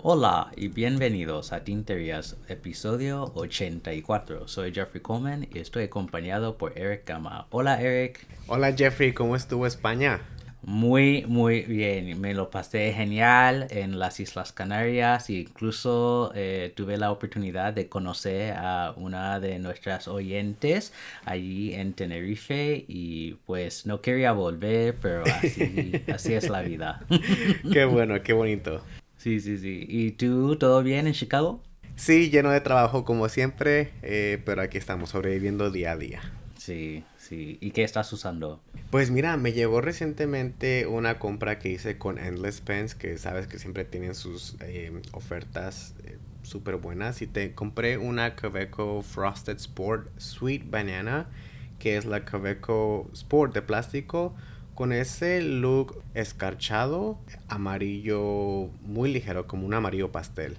Hola y bienvenidos a Tinterías, episodio 84. Soy Jeffrey Coleman y estoy acompañado por Eric Gama. Hola Eric. Hola Jeffrey, ¿cómo estuvo España? Muy, muy bien. Me lo pasé genial en las Islas Canarias e incluso eh, tuve la oportunidad de conocer a una de nuestras oyentes allí en Tenerife y pues no quería volver, pero así, así es la vida. qué bueno, qué bonito. Sí, sí, sí. ¿Y tú, todo bien en Chicago? Sí, lleno de trabajo como siempre, eh, pero aquí estamos sobreviviendo día a día. Sí, sí. ¿Y qué estás usando? Pues mira, me llegó recientemente una compra que hice con Endless Pens, que sabes que siempre tienen sus eh, ofertas eh, súper buenas. Y te compré una Kaveco Frosted Sport Sweet Banana, que es la Kaveco Sport de plástico con ese look escarchado, amarillo muy ligero, como un amarillo pastel.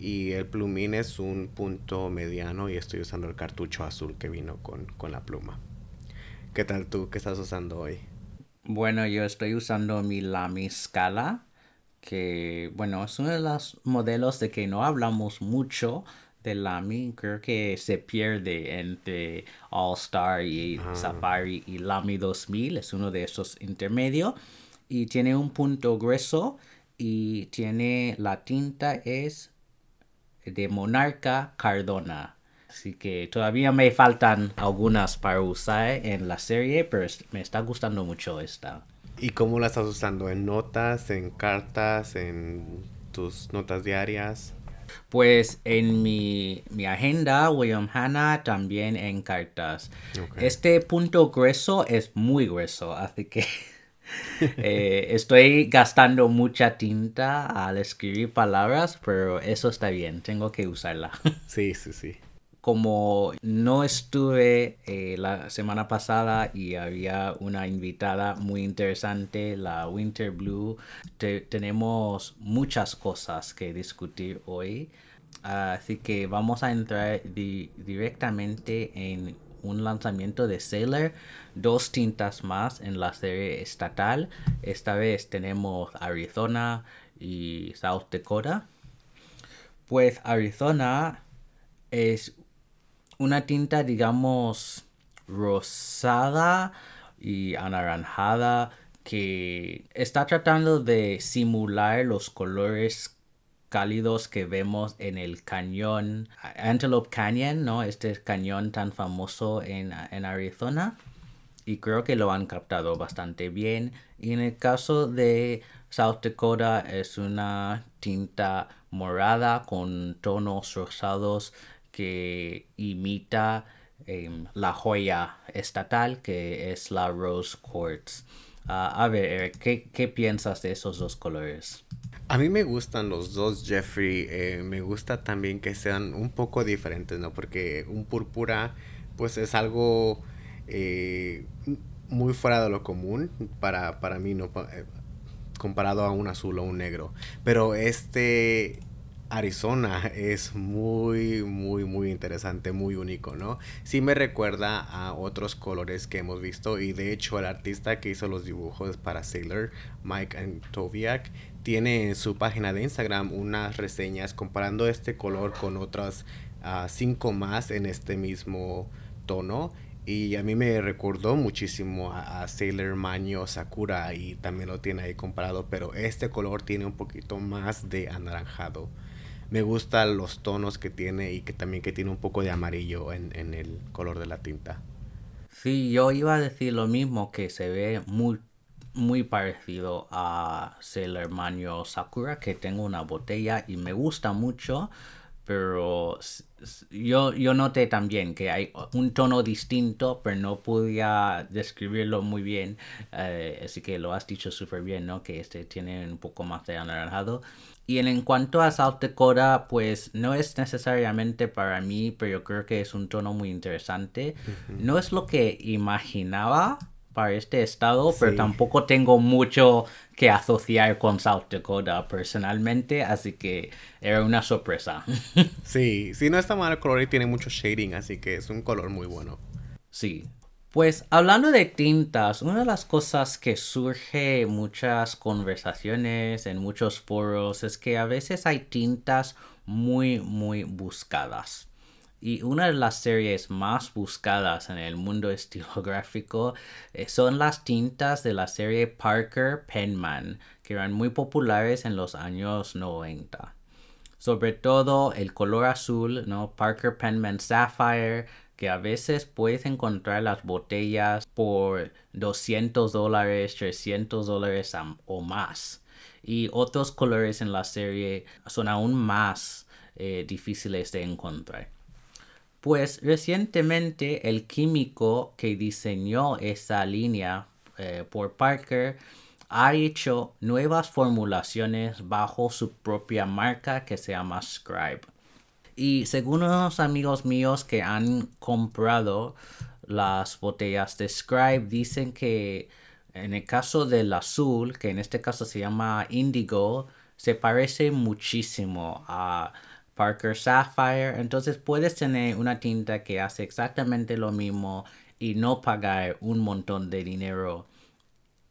Y el plumín es un punto mediano y estoy usando el cartucho azul que vino con, con la pluma. ¿Qué tal tú? ¿Qué estás usando hoy? Bueno, yo estoy usando mi Lamy Scala, que bueno, es uno de los modelos de que no hablamos mucho, de Lamy creo que se pierde entre All Star y Safari y Lamy 2000 es uno de esos intermedios y tiene un punto grueso y tiene la tinta es de Monarca Cardona así que todavía me faltan algunas para usar en la serie pero me está gustando mucho esta ¿Y cómo la estás usando? ¿En notas, en cartas, en tus notas diarias? Pues en mi, agenda, William Hanna, también en cartas. Este punto grueso es muy grueso, así que eh, estoy gastando mucha tinta al escribir palabras, pero eso está bien, tengo que usarla. sí, sí, sí como no estuve eh, la semana pasada y había una invitada muy interesante, la Winter Blue, tenemos muchas cosas que discutir hoy. Así que vamos a entrar directamente en un lanzamiento de Sailor, dos tintas más en la serie estatal. Esta vez tenemos Arizona y South Dakota. Pues Arizona es una tinta, digamos, rosada y anaranjada que está tratando de simular los colores cálidos que vemos en el cañón Antelope Canyon, ¿no? Este cañón tan famoso en, en Arizona. Y creo que lo han captado bastante bien. Y en el caso de South Dakota es una tinta morada con tonos rosados que imita em, la joya estatal que es la Rose Quartz. Ah, a ver, ¿qué, piensas de esos dos colores? A mí me gustan los dos, Jeffrey. Eh, me gusta también que sean un poco diferentes, ¿no? Porque un púrpura, pues es algo eh, muy fuera de lo común para, para mí, ¿no? Eh, comparado a un azul o un negro. Pero este Arizona es muy, muy, muy interesante, muy único, ¿no? Sí me recuerda a otros colores que hemos visto y de hecho el artista que hizo los dibujos para Sailor, Mike Antoviak, tiene en su página de Instagram unas reseñas comparando este color con otras uh, cinco más en este mismo tono y a mí me recordó muchísimo a, a, Sailor Maño Sakura y también lo tiene ahí comparado, pero este color tiene un poquito más de anaranjado me gustan los tonos que tiene y que también que tiene un poco de amarillo en, el color de la tinta. Sí, yo iba a decir lo mismo, que se ve muy, muy parecido a Sailor Manio Sakura, que tengo una botella y me gusta mucho, pero yo, yo noté también que hay un tono distinto, pero no podía describirlo muy bien, eh, así que lo has dicho súper bien, ¿no? Que este tiene un poco más de anaranjado. Y en, cuanto a South Dakota, pues no es necesariamente para mí, pero yo creo que es un tono muy interesante. No es lo que imaginaba para este estado, pero tampoco tengo mucho que asociar con South Dakota personalmente, así que era una sorpresa. sí, sí, no está mal el color y tiene mucho shading, así que es un color muy bueno. Sí. Pues hablando de tintas, una de las cosas que surge en muchas conversaciones, en muchos foros, es que a veces hay tintas muy, muy buscadas. Y una de las series más buscadas en el mundo estilográfico eh, son las tintas de la serie Parker Penman, que eran muy populares en los años 90. Sobre todo el color azul, ¿no? Parker Penman Sapphire, que a veces puedes encontrar las botellas por 200 dólares, 300 dólares o más. Y otros colores en la serie son aún más eh, difíciles de encontrar. Pues recientemente el químico que diseñó esa línea eh, por Parker ha hecho nuevas formulaciones bajo su propia marca que se llama Scribe. Y según unos amigos míos que han comprado las botellas de Scribe, dicen que en el caso del azul, que en este caso se llama Indigo, se parece muchísimo a Parker Sapphire. Entonces puedes tener una tinta que hace exactamente lo mismo y no pagar un montón de dinero.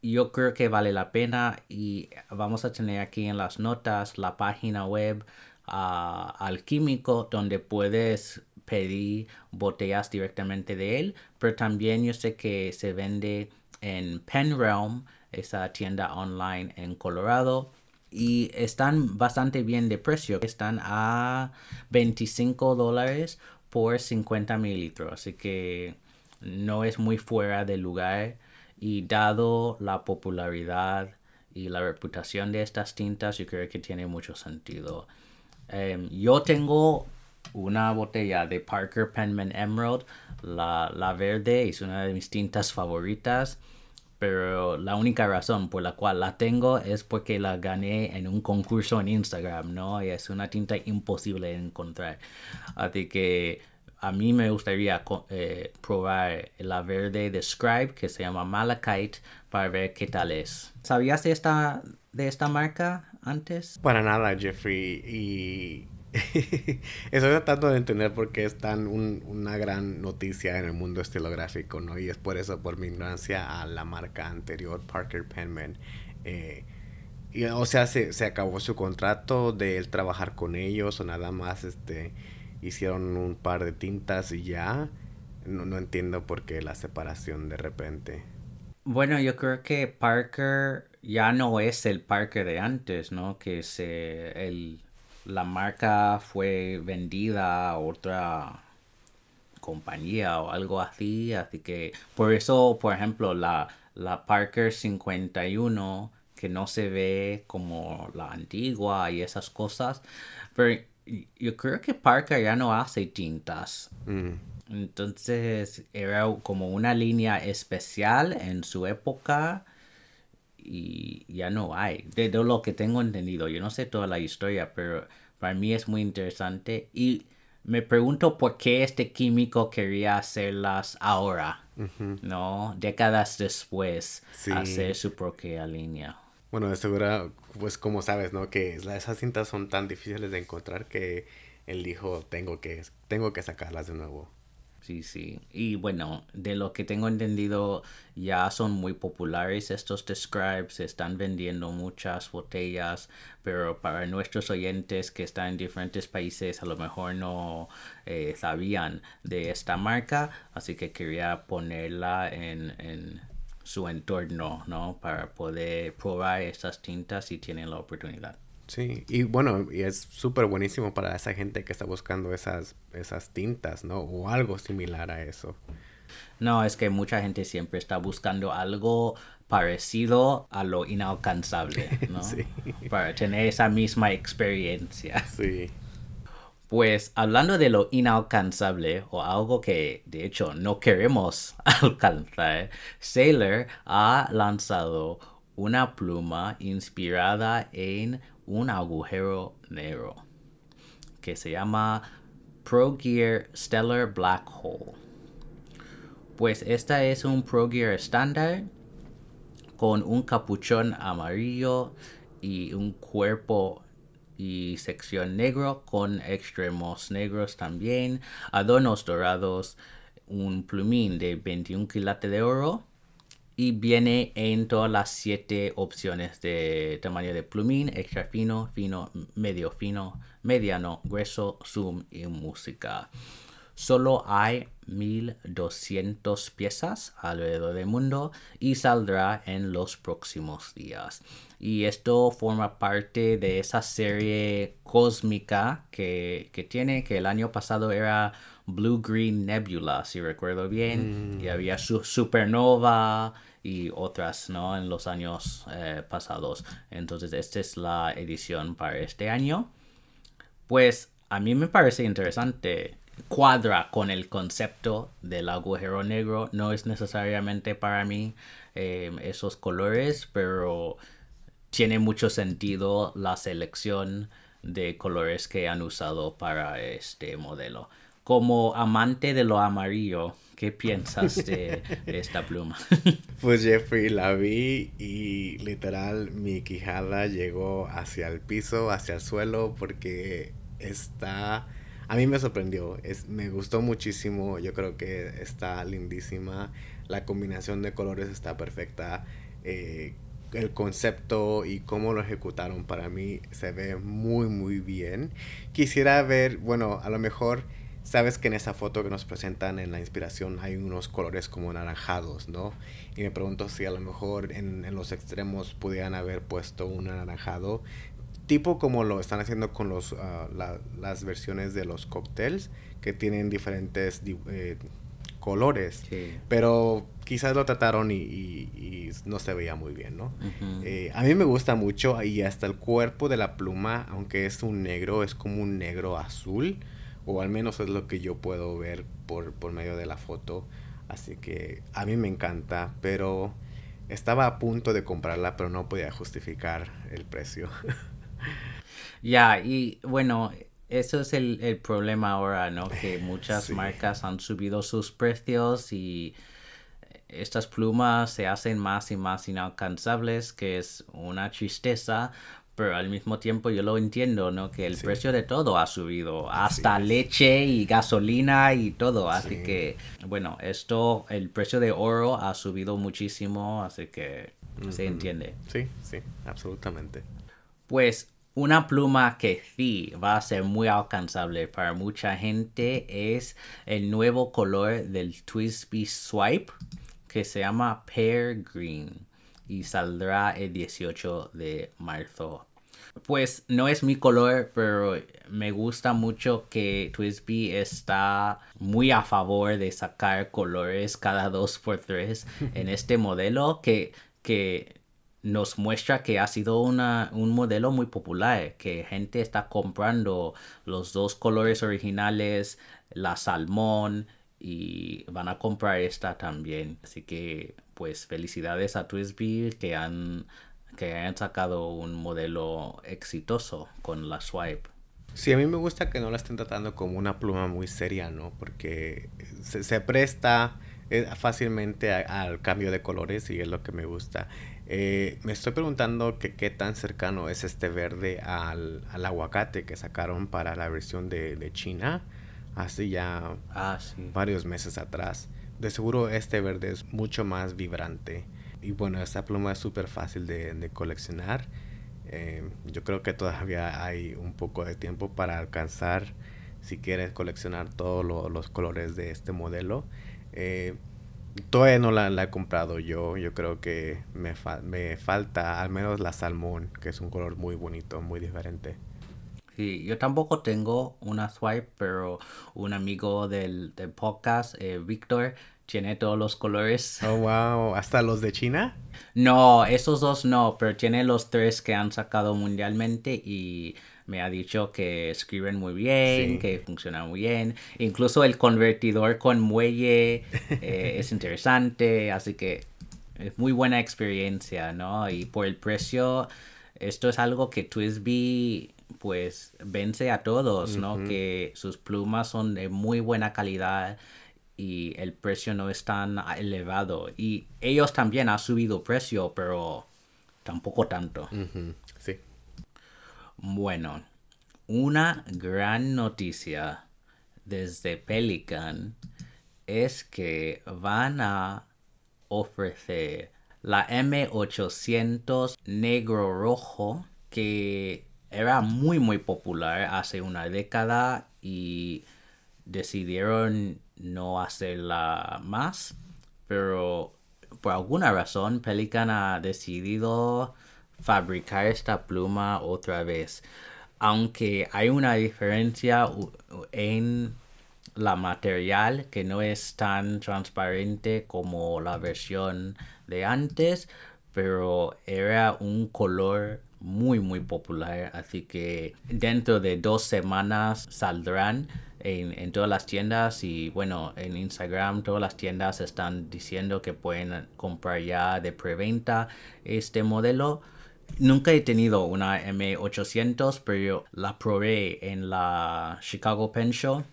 Yo creo que vale la pena y vamos a tener aquí en las notas la página web al químico donde puedes pedir botellas directamente de él, pero también yo sé que se vende en Penrealm, esa tienda online en Colorado y están bastante bien de precio. Están a 25 dólares por 50 mililitros. Así que no es muy fuera de lugar. Y dado la popularidad y la reputación de estas tintas, yo creo que tiene mucho sentido. Em, yo tengo una botella de Parker Penman Emerald. La, la verde es una de mis tintas favoritas pero la única razón por la cual la tengo es porque la gané en un concurso en Instagram, ¿no? Y es una tinta imposible de encontrar. Así que a mí me gustaría eh, probar la verde de Scribe que se llama Malachite para ver qué tal es. ¿Sabías esta, de esta marca antes? Para nada, Jeffrey. Y Estoy tratando de entender por qué es tan una gran noticia en el mundo estilográfico, ¿no? Y es por eso, por mi ignorancia a la marca anterior, Parker Penman. Eh, y, o sea, se, se, acabó su contrato de él trabajar con ellos o nada más este, hicieron un par de tintas y ya. No, no entiendo por qué la separación de repente. Bueno, yo creo que Parker ya no es el Parker de antes, ¿no? Que es el la marca fue vendida a otra compañía o algo así, así que por eso, por ejemplo, la, la Parker 51 que no se ve como la antigua y esas cosas, pero yo creo que Parker ya no hace tintas. Mm. Entonces era como una línea especial en su época y ya no hay. De, lo que tengo entendido, yo no sé toda la historia, pero para mí es muy interesante y me pregunto por qué este químico quería hacerlas ahora, ¿no? Décadas después, hacer su propia línea. Bueno, de seguro, pues como sabes, ¿no? Que esas cintas son tan difíciles de encontrar que él dijo, tengo que, tengo que sacarlas de nuevo. Sí, sí. Y bueno, de lo que tengo entendido, ya son muy populares estos describes, se están vendiendo muchas botellas, pero para nuestros oyentes que están en diferentes países a lo mejor no eh, sabían de esta marca, así que quería ponerla en, en su entorno, ¿no? Para poder probar estas tintas si tienen la oportunidad. Sí, y bueno, y es súper buenísimo para esa gente que está buscando esas, esas tintas, ¿no? O algo similar a eso. No, es que mucha gente siempre está buscando algo parecido a lo inalcanzable, ¿no? sí. Para tener esa misma experiencia. Sí. Pues hablando de lo inalcanzable o algo que de hecho no queremos alcanzar, Sailor ha lanzado una pluma inspirada en un agujero negro que se llama Pro Gear Stellar Black Hole. Pues esta es un Pro Gear estándar con un capuchón amarillo y un cuerpo y sección negro con extremos negros también, adornos dorados, un plumín de 21 quilates de oro y viene en todas las siete opciones de tamaño de plumín, extra fino, fino, medio fino, mediano, grueso, zoom y música. Solo hay 1200 piezas alrededor del mundo y saldrá en los próximos días. Y esto forma parte de esa serie cósmica que, tiene, que el año pasado era Blue Green Nebula, si recuerdo bien. Y mm. había su Supernova y otras, ¿no? En los años eh, pasados. Entonces, esta es la edición para este año. Pues a mí me parece interesante cuadra con el concepto del agujero negro. No es necesariamente para mí em, esos colores, pero tiene mucho sentido la selección de colores que han usado para este modelo. Como amante de lo amarillo, ¿qué piensas de, esta pluma? pues Jeffrey, la vi y literal mi quijada llegó hacia el piso, hacia el suelo, porque está a mí me sorprendió, me gustó muchísimo, yo creo que está lindísima, la combinación de colores está perfecta, eh, el concepto y cómo lo ejecutaron para mí se ve muy muy bien. Quisiera ver, bueno, a lo mejor sabes que en esa foto que nos presentan en la inspiración hay unos colores como naranjados, ¿no? Y me pregunto si a lo mejor en, en los extremos pudieran haber puesto un anaranjado tipo como lo están haciendo con los, ah, las versiones de los cócteles, que tienen diferentes eh, colores. Pero quizás lo trataron y, no se veía muy bien, ¿no? Eh, a mí me gusta mucho y hasta el cuerpo de la pluma, aunque es un negro, es como un negro azul, o al menos es lo que yo puedo ver por, por medio de la foto. Así que a mí me encanta, pero estaba a punto de comprarla, pero no podía justificar el precio. Ya, y bueno, eso es el, problema ahora, ¿no? Que muchas marcas han subido sus precios y estas plumas se hacen más y más inalcanzables, que es una tristeza, pero al mismo tiempo yo lo entiendo, ¿no? Que el precio de todo ha subido, hasta leche y gasolina y todo, así que, bueno, esto, el precio de oro ha subido muchísimo, así que se entiende. Sí, sí, absolutamente. Pues una pluma que sí va a ser muy alcanzable para mucha gente es el nuevo color del Twisby Swipe que se llama Pear Green y saldrá el 18 de marzo. Pues no es mi color, pero me gusta mucho que Twisby está muy a favor de sacar colores cada dos por tres en este modelo que, que nos muestra que ha sido una, un modelo muy popular, que gente está comprando los dos colores originales, la salmón, y van a comprar esta también. Así que pues felicidades a Twisby que han, que han sacado un modelo exitoso con la Swipe. Sí, a mí me gusta que no la estén tratando como una pluma muy seria, ¿no? Porque se, presta eh, fácilmente al cambio de colores y es lo que me gusta. Eh, me estoy preguntando que qué tan cercano es este verde al, aguacate que sacaron para la versión de, China hace ya ah, varios meses atrás. De seguro este verde es mucho más vibrante. Y bueno, esta pluma es súper fácil de, coleccionar. Eh, yo creo que todavía hay un poco de tiempo para alcanzar si quieres coleccionar todos los colores de este modelo. Eh, Todavía no la, he comprado yo. Yo creo que me, me falta al menos la salmón, que es un color muy bonito, muy diferente. Sí, yo tampoco tengo una swipe, pero un amigo del, podcast, eh, Víctor, tiene todos los colores. Oh, wow. ¿Hasta los de China? No, esos dos no, pero tiene los tres que han sacado mundialmente y me ha dicho que escriben muy bien, que funcionan muy bien. Incluso el convertidor con muelle eh, es interesante, así que es muy buena experiencia, ¿no? Y por el precio, esto es algo que Twisby pues vence a todos, ¿no? Que sus plumas son de muy buena calidad y el precio no es tan elevado. Y ellos también han subido precio, pero tampoco tanto. Sí. Bueno, una gran noticia desde Pelican es que van a ofrecer la M800 negro rojo que era muy muy popular hace una década y decidieron no hacerla más pero por alguna razón Pelican ha decidido fabricar esta pluma otra vez. Aunque hay una diferencia en la material que no es tan transparente como la versión de antes, pero era un color muy muy popular, así que dentro de dos semanas saldrán en, en, todas las tiendas y bueno, en Instagram todas las tiendas están diciendo que pueden comprar ya de preventa este modelo. Nunca he tenido una M800, pero la probé en la Chicago Pen Show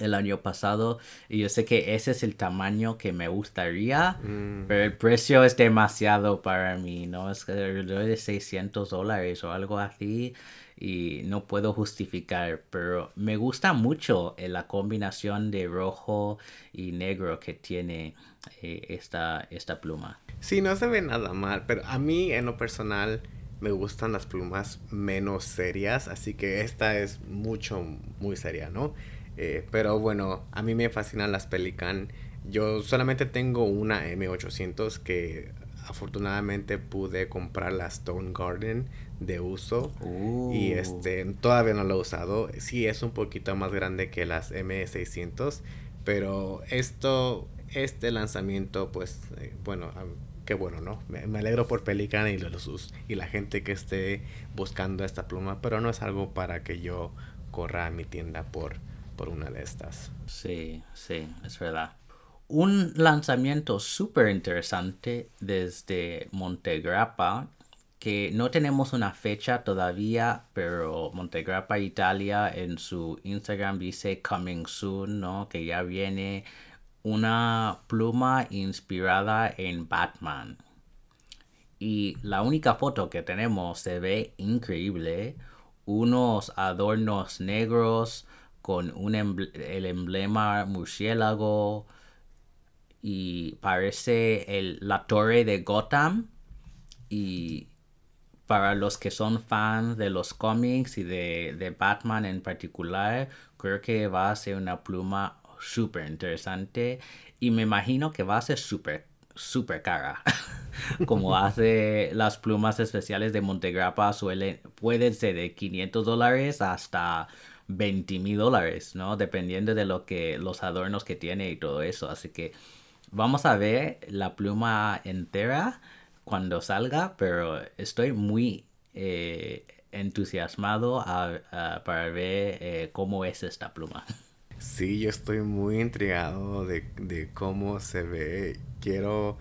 el año pasado y yo sé que ese es el tamaño que me gustaría, Mm. pero el precio es demasiado para mí, ¿no? Es que de 600 dólares o algo así y no puedo justificar, pero me gusta mucho eh, la combinación de rojo y negro que tiene eh, esta, esta pluma. Sí, no se ve nada mal, pero a mí en lo personal me gustan las plumas menos serias, así que esta es mucho, muy seria, ¿no? Eh, pero bueno, a mí me fascinan las Pelican. Yo solamente tengo una M800 que afortunadamente pude comprar la Stone Garden de uso Uh. y este todavía no lo he usado. Sí es un poquito más grande que las M600, pero esto este lanzamiento pues eh, bueno, qué bueno, ¿no? Me, me alegro por Pelican y los sus- y la gente que esté buscando esta pluma, pero no es algo para que yo corra a mi tienda por una de estas. Sí, sí, es verdad. Un lanzamiento súper interesante desde Montegrappa, que no tenemos una fecha todavía, pero Montegrappa Italia en su Instagram dice coming soon, ¿no? Que ya viene una pluma inspirada en Batman. Y la única foto que tenemos se ve increíble. Unos adornos negros con un el emblema murciélago y parece el- la torre de Gotham. Y para los que son fans de los cómics y de, de Batman en particular, creo que va a ser una pluma súper interesante y me imagino que va a ser súper, súper cara. Como hace las plumas especiales de Montegrappa suelen, pueden ser de 500 dólares hasta 20 mil dólares, ¿no? Dependiendo de lo que, los adornos que tiene y todo eso. Así que vamos a ver la pluma entera cuando salga, pero estoy muy eh, entusiasmado para ver eh, cómo es esta pluma. Sí, yo estoy muy intrigado de cómo se ve. Quiero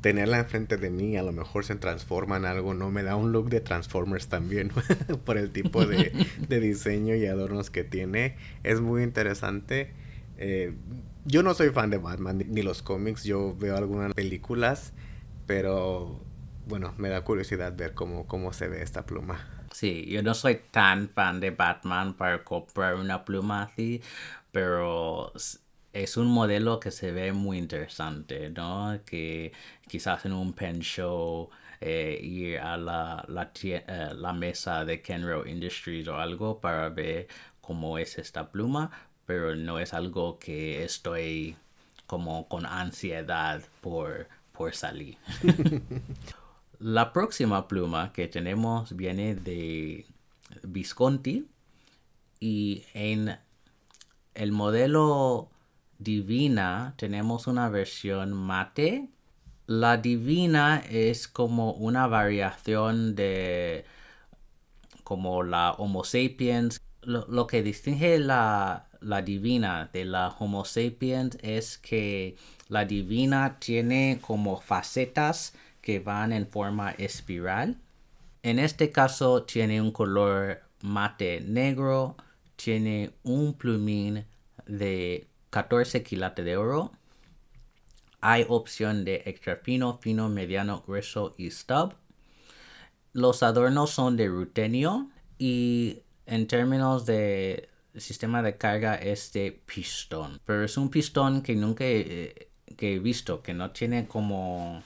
tenerla enfrente de mí. A lo mejor se transforma en algo. No me da un look de Transformers también. por el tipo de, de diseño y adornos que tiene. Es muy interesante. Eh, yo no soy fan de Batman ni- los cómics. Yo veo algunas películas. Pero bueno, me da curiosidad ver cómo, cómo se ve esta pluma. Sí, yo no soy tan fan de Batman para comprar una pluma así, pero es un modelo que se ve muy interesante, ¿no? Que quizás en un pen show, eh, ir a la, eh, la mesa de Kenro Industries o algo para ver cómo es esta pluma, pero no es algo que estoy como con ansiedad por, por salir. La próxima pluma que tenemos viene de Visconti y en el modelo Divina tenemos una versión mate. La Divina es como una variación de como la Homo sapiens. Lo, lo que distingue la, la divina de la Homo sapiens es que la divina tiene como facetas que van en forma espiral. En este caso tiene un color mate negro, tiene un plumín de 14 quilates de oro. Hay opción de extra fino, fino, mediano, grueso y stub. Los adornos son de rutenio y en términos de sistema de carga es de pistón. Pero es un pistón que nunca he, que he visto, que no tiene como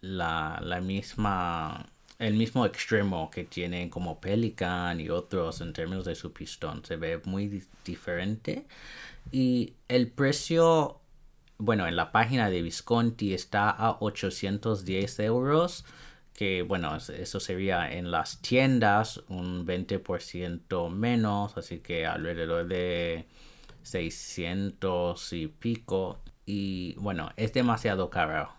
la, la misma el mismo extremo que tiene como Pelican y otros en términos de su pistón. Se ve muy diferente. Y el precio, bueno, en la página de Visconti está a 810 euros. Que bueno, eso sería en las tiendas un 20% menos. Así que alrededor de 600 y pico. Y bueno, es demasiado caro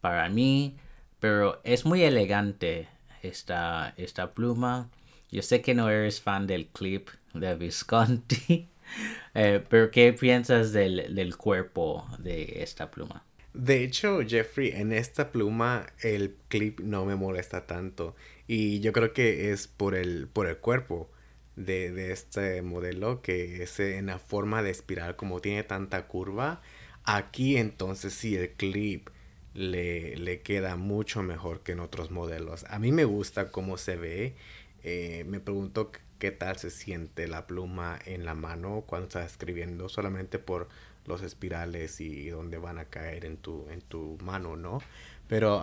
para mí pero es muy elegante esta, esta pluma. Yo sé que no eres fan del clip de Visconti, eh, pero ¿qué piensas del, del, cuerpo de esta pluma? De hecho, Jeffrey, en esta pluma el clip no me molesta tanto. Y yo creo que es por el, por el cuerpo de, de este modelo, que es en la forma de espiral, como tiene tanta curva. Aquí entonces sí el clip le, le, queda mucho mejor que en otros modelos. A mí me gusta cómo se ve. Eh, me pregunto qué tal se siente la pluma en la mano cuando estás escribiendo solamente por los espirales y dónde van a caer en tu, en tu mano, ¿no? Pero,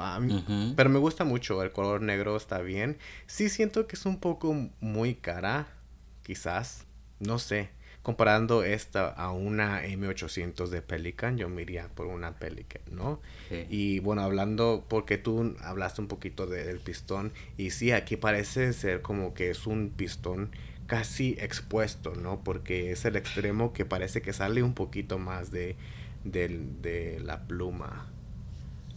pero me gusta mucho, el color negro está bien. Sí siento que es un poco muy cara, quizás, no sé. Comparando esta a una M800 de Pelican, yo me iría por una Pelican, ¿no? Y bueno, hablando, porque tú hablaste un poquito del pistón, y sí, aquí parece ser como que es un pistón casi expuesto, ¿no? Porque es el extremo que parece que sale un poquito más de, de la pluma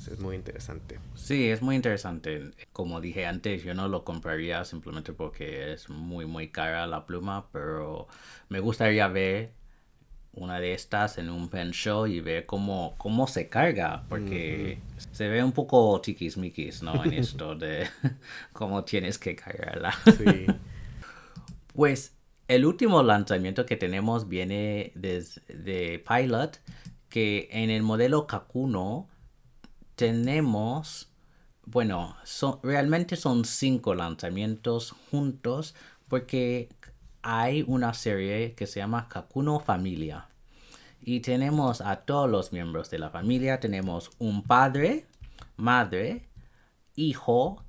es muy interesante. Sí, es muy interesante. Como dije antes, yo no lo compraría simplemente porque es muy, muy cara la pluma, pero me gustaría ver una de estas en un pen show y ver cómo, cómo se carga, porque se ve un poco tiquismiquis, ¿no? En esto de cómo tienes que cargarla. Sí. pues el último lanzamiento que tenemos viene desde de Pilot, que en el modelo Kakuno tenemos, bueno, son, realmente son cinco lanzamientos juntos porque hay una serie que se llama Kakuno Familia. Y tenemos a todos los miembros de la familia. Tenemos un padre, madre, hijo,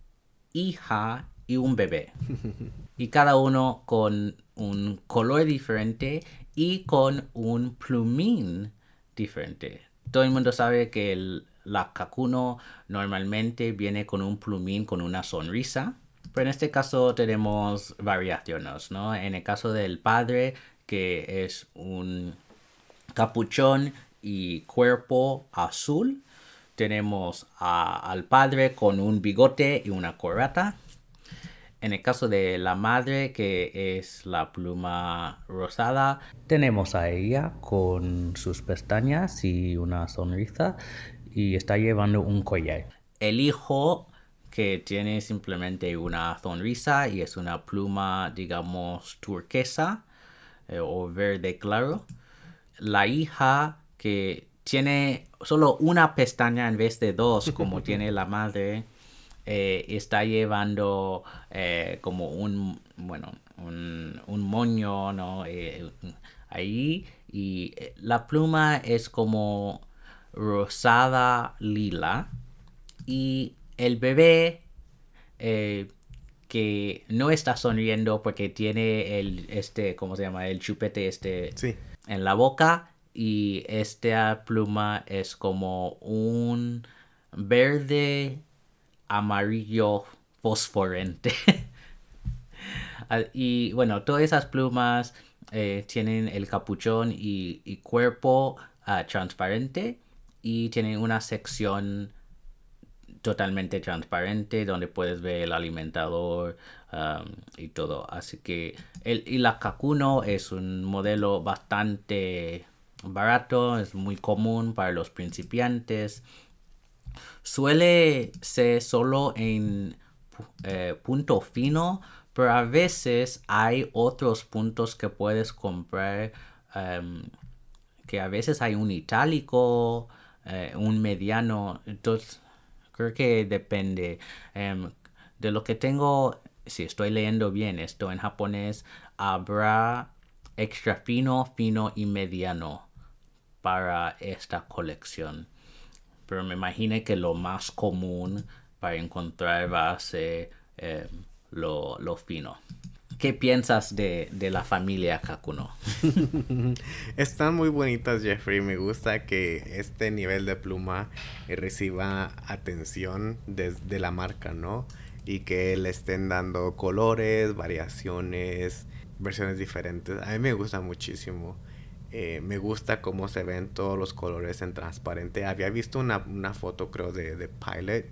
hija y un bebé. Y cada uno con un color diferente y con un plumín diferente. Todo el mundo sabe que el, la Kakuno normalmente viene con un plumín con una sonrisa. Pero en este caso tenemos variaciones, ¿no? En el caso del padre, que es un capuchón y cuerpo azul. Tenemos al padre con un bigote y una corbata. En el caso de la madre, que es la pluma rosada, tenemos a ella con sus pestañas y una sonrisa y está llevando un collar. El hijo que tiene simplemente una sonrisa y es una pluma, digamos, turquesa eh, o verde claro. La hija que tiene solo una pestaña en vez de dos, como tiene la madre, eh, está llevando eh, como un, bueno, un, un moño, ¿no? ahí y la pluma es como rosada lila y el bebé eh, que no está sonriendo porque tiene el este cómo se llama el chupete este en la boca y esta pluma es como un verde amarillo fosforente. Ah, y bueno todas esas plumas eh, tienen el capuchón y, cuerpo ah, transparente y tienen una sección totalmente transparente donde puedes ver el alimentador um, y todo. Así que el Kakuno es un modelo bastante barato, es muy común para los principiantes. Suele ser solo en eh, punto fino, pero a veces hay otros puntos que puedes comprar em, que a veces hay un itálico, eh, un mediano, entonces creo que depende. Em, de lo que tengo, si estoy leyendo bien esto en japonés, habrá extra fino, fino y mediano para esta colección. Pero me imagino que lo más común para encontrar va a ser em, lo, lo fino. ¿Qué piensas de, la familia Kakuno? Están muy bonitas, Jeffrey. Me gusta que este nivel de pluma reciba atención desde la marca, ¿no? Y que le estén dando colores, variaciones, versiones diferentes. A mí me gusta muchísimo. Eh, me gusta cómo se ven todos los colores en transparente. Había visto una, foto, creo, de, de Pilot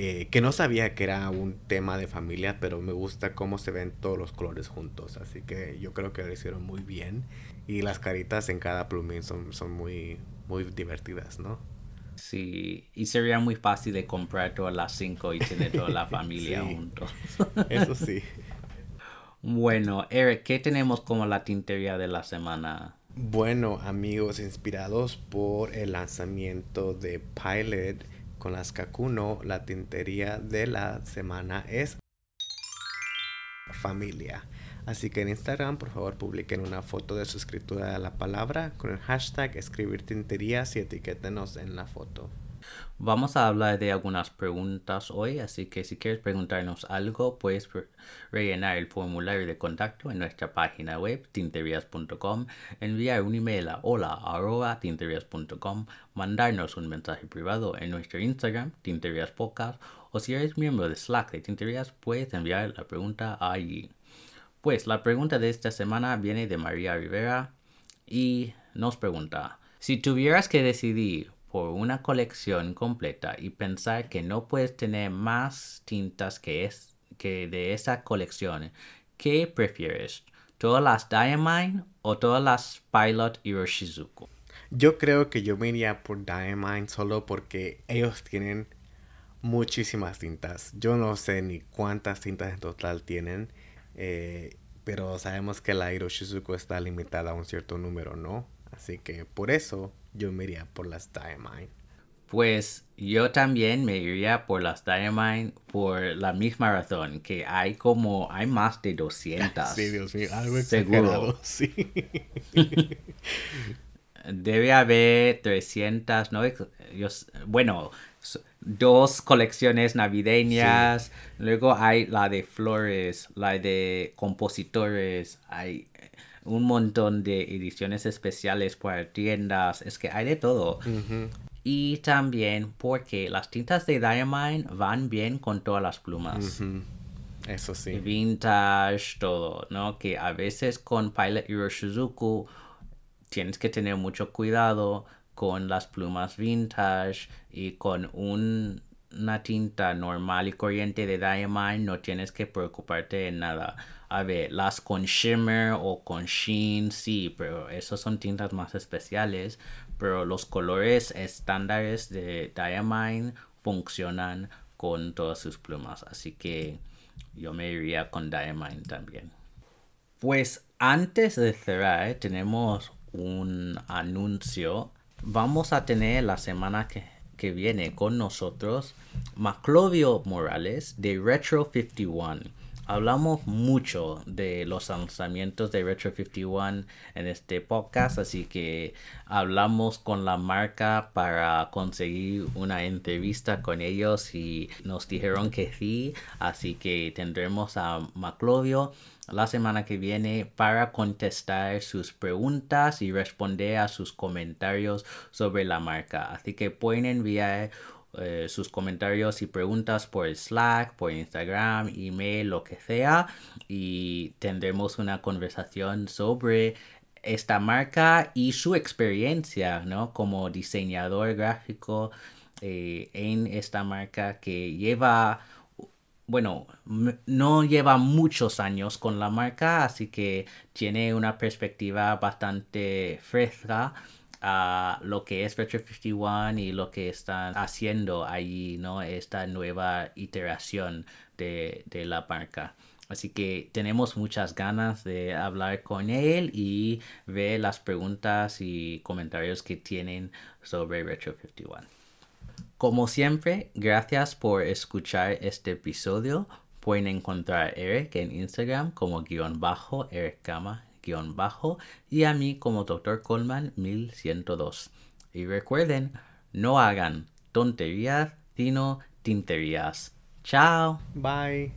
eh, que no sabía que era un tema de familia, pero me gusta cómo se ven todos los colores juntos, así que yo creo que lo hicieron muy bien y las caritas en cada plumín son, son muy, muy divertidas, ¿no? Sí, y sería muy fácil de comprar todas las cinco y tener toda la familia juntos. Eso sí. Bueno, Eric, ¿qué tenemos como la tintería de la semana? Bueno, amigos, inspirados por el lanzamiento de Pilot, con las Kakuno, la tintería de la semana es familia. Así que en Instagram, por favor, publiquen una foto de su escritura de la palabra con el hashtag escribir tinterías y etiquétenos en la foto. Vamos a hablar de algunas preguntas hoy, así que si quieres preguntarnos algo, puedes rellenar el formulario de contacto en nuestra página web tinterias.com, enviar un email a hola tinterias.com, mandarnos un mensaje privado en nuestro Instagram, Tinterias Podcast, o si eres miembro de Slack de Tinterias, puedes enviar la pregunta allí. Pues la pregunta de esta semana viene de María Rivera y nos pregunta, si tuvieras que decidir por una colección completa y pensar que no puedes tener más tintas que, es, que de esa colección, ¿qué prefieres? ¿Todas las Diamine o todas las Pilot Hiroshizuku? Yo creo que yo me iría por Diamine solo porque ellos tienen muchísimas tintas. Yo no sé ni cuántas tintas en total tienen, eh, pero sabemos que la Hiroshizuku está limitada a un cierto número, ¿no? Así que por eso yo me iría por las Diamine. Pues yo también me iría por las Diamine por la misma razón, que hay como, hay más de 200. Sí, Dios mío, algo Seguro. sí. Debe haber 300, ¿no? bueno, dos colecciones navideñas, luego hay la de flores, la de compositores, hay un montón de ediciones especiales para tiendas, es que hay de todo. Y también porque las tintas de Diamine van bien con todas las plumas. Eso sí. Vintage, todo, ¿no? Que a veces con Pilot Hiroshizuku tienes que tener mucho cuidado con las plumas vintage y con una tinta normal y corriente de Diamine no tienes que preocuparte en nada a ver, las con shimmer o con sheen, sí, pero esas son tintas más especiales. Pero los colores estándares de Diamine funcionan con todas sus plumas. Así que yo me iría con Diamine también. Pues antes de cerrar, tenemos un anuncio. Vamos a tener la semana que, que viene con nosotros Maclovio Morales de Retro 51 hablamos mucho de los lanzamientos de Retro 51 en este podcast, así que hablamos con la marca para conseguir una entrevista con ellos y nos dijeron que sí, así que tendremos a Maclovio la semana que viene para contestar sus preguntas y responder a sus comentarios sobre la marca. Así que pueden enviar eh, sus comentarios y preguntas por Slack, por Instagram, email, lo que sea. Y tendremos una conversación sobre esta marca y su experiencia, ¿no? Como diseñador gráfico eh, en esta marca que lleva, bueno, no lleva muchos años con la marca, así que tiene una perspectiva bastante fresca a lo que es Retro 51 y lo que están haciendo ahí, ¿no? Esta nueva iteración de, la marca. Así que tenemos muchas ganas de hablar con él y ver las preguntas y comentarios que tienen sobre Retro 51. Como siempre, gracias por escuchar este episodio. Pueden encontrar a Eric en Instagram como guion bajo, Eric Gama bajo y a mí como Dr. Coleman 1102. Y recuerden, no hagan tonterías, sino tinterías. Chao. Bye.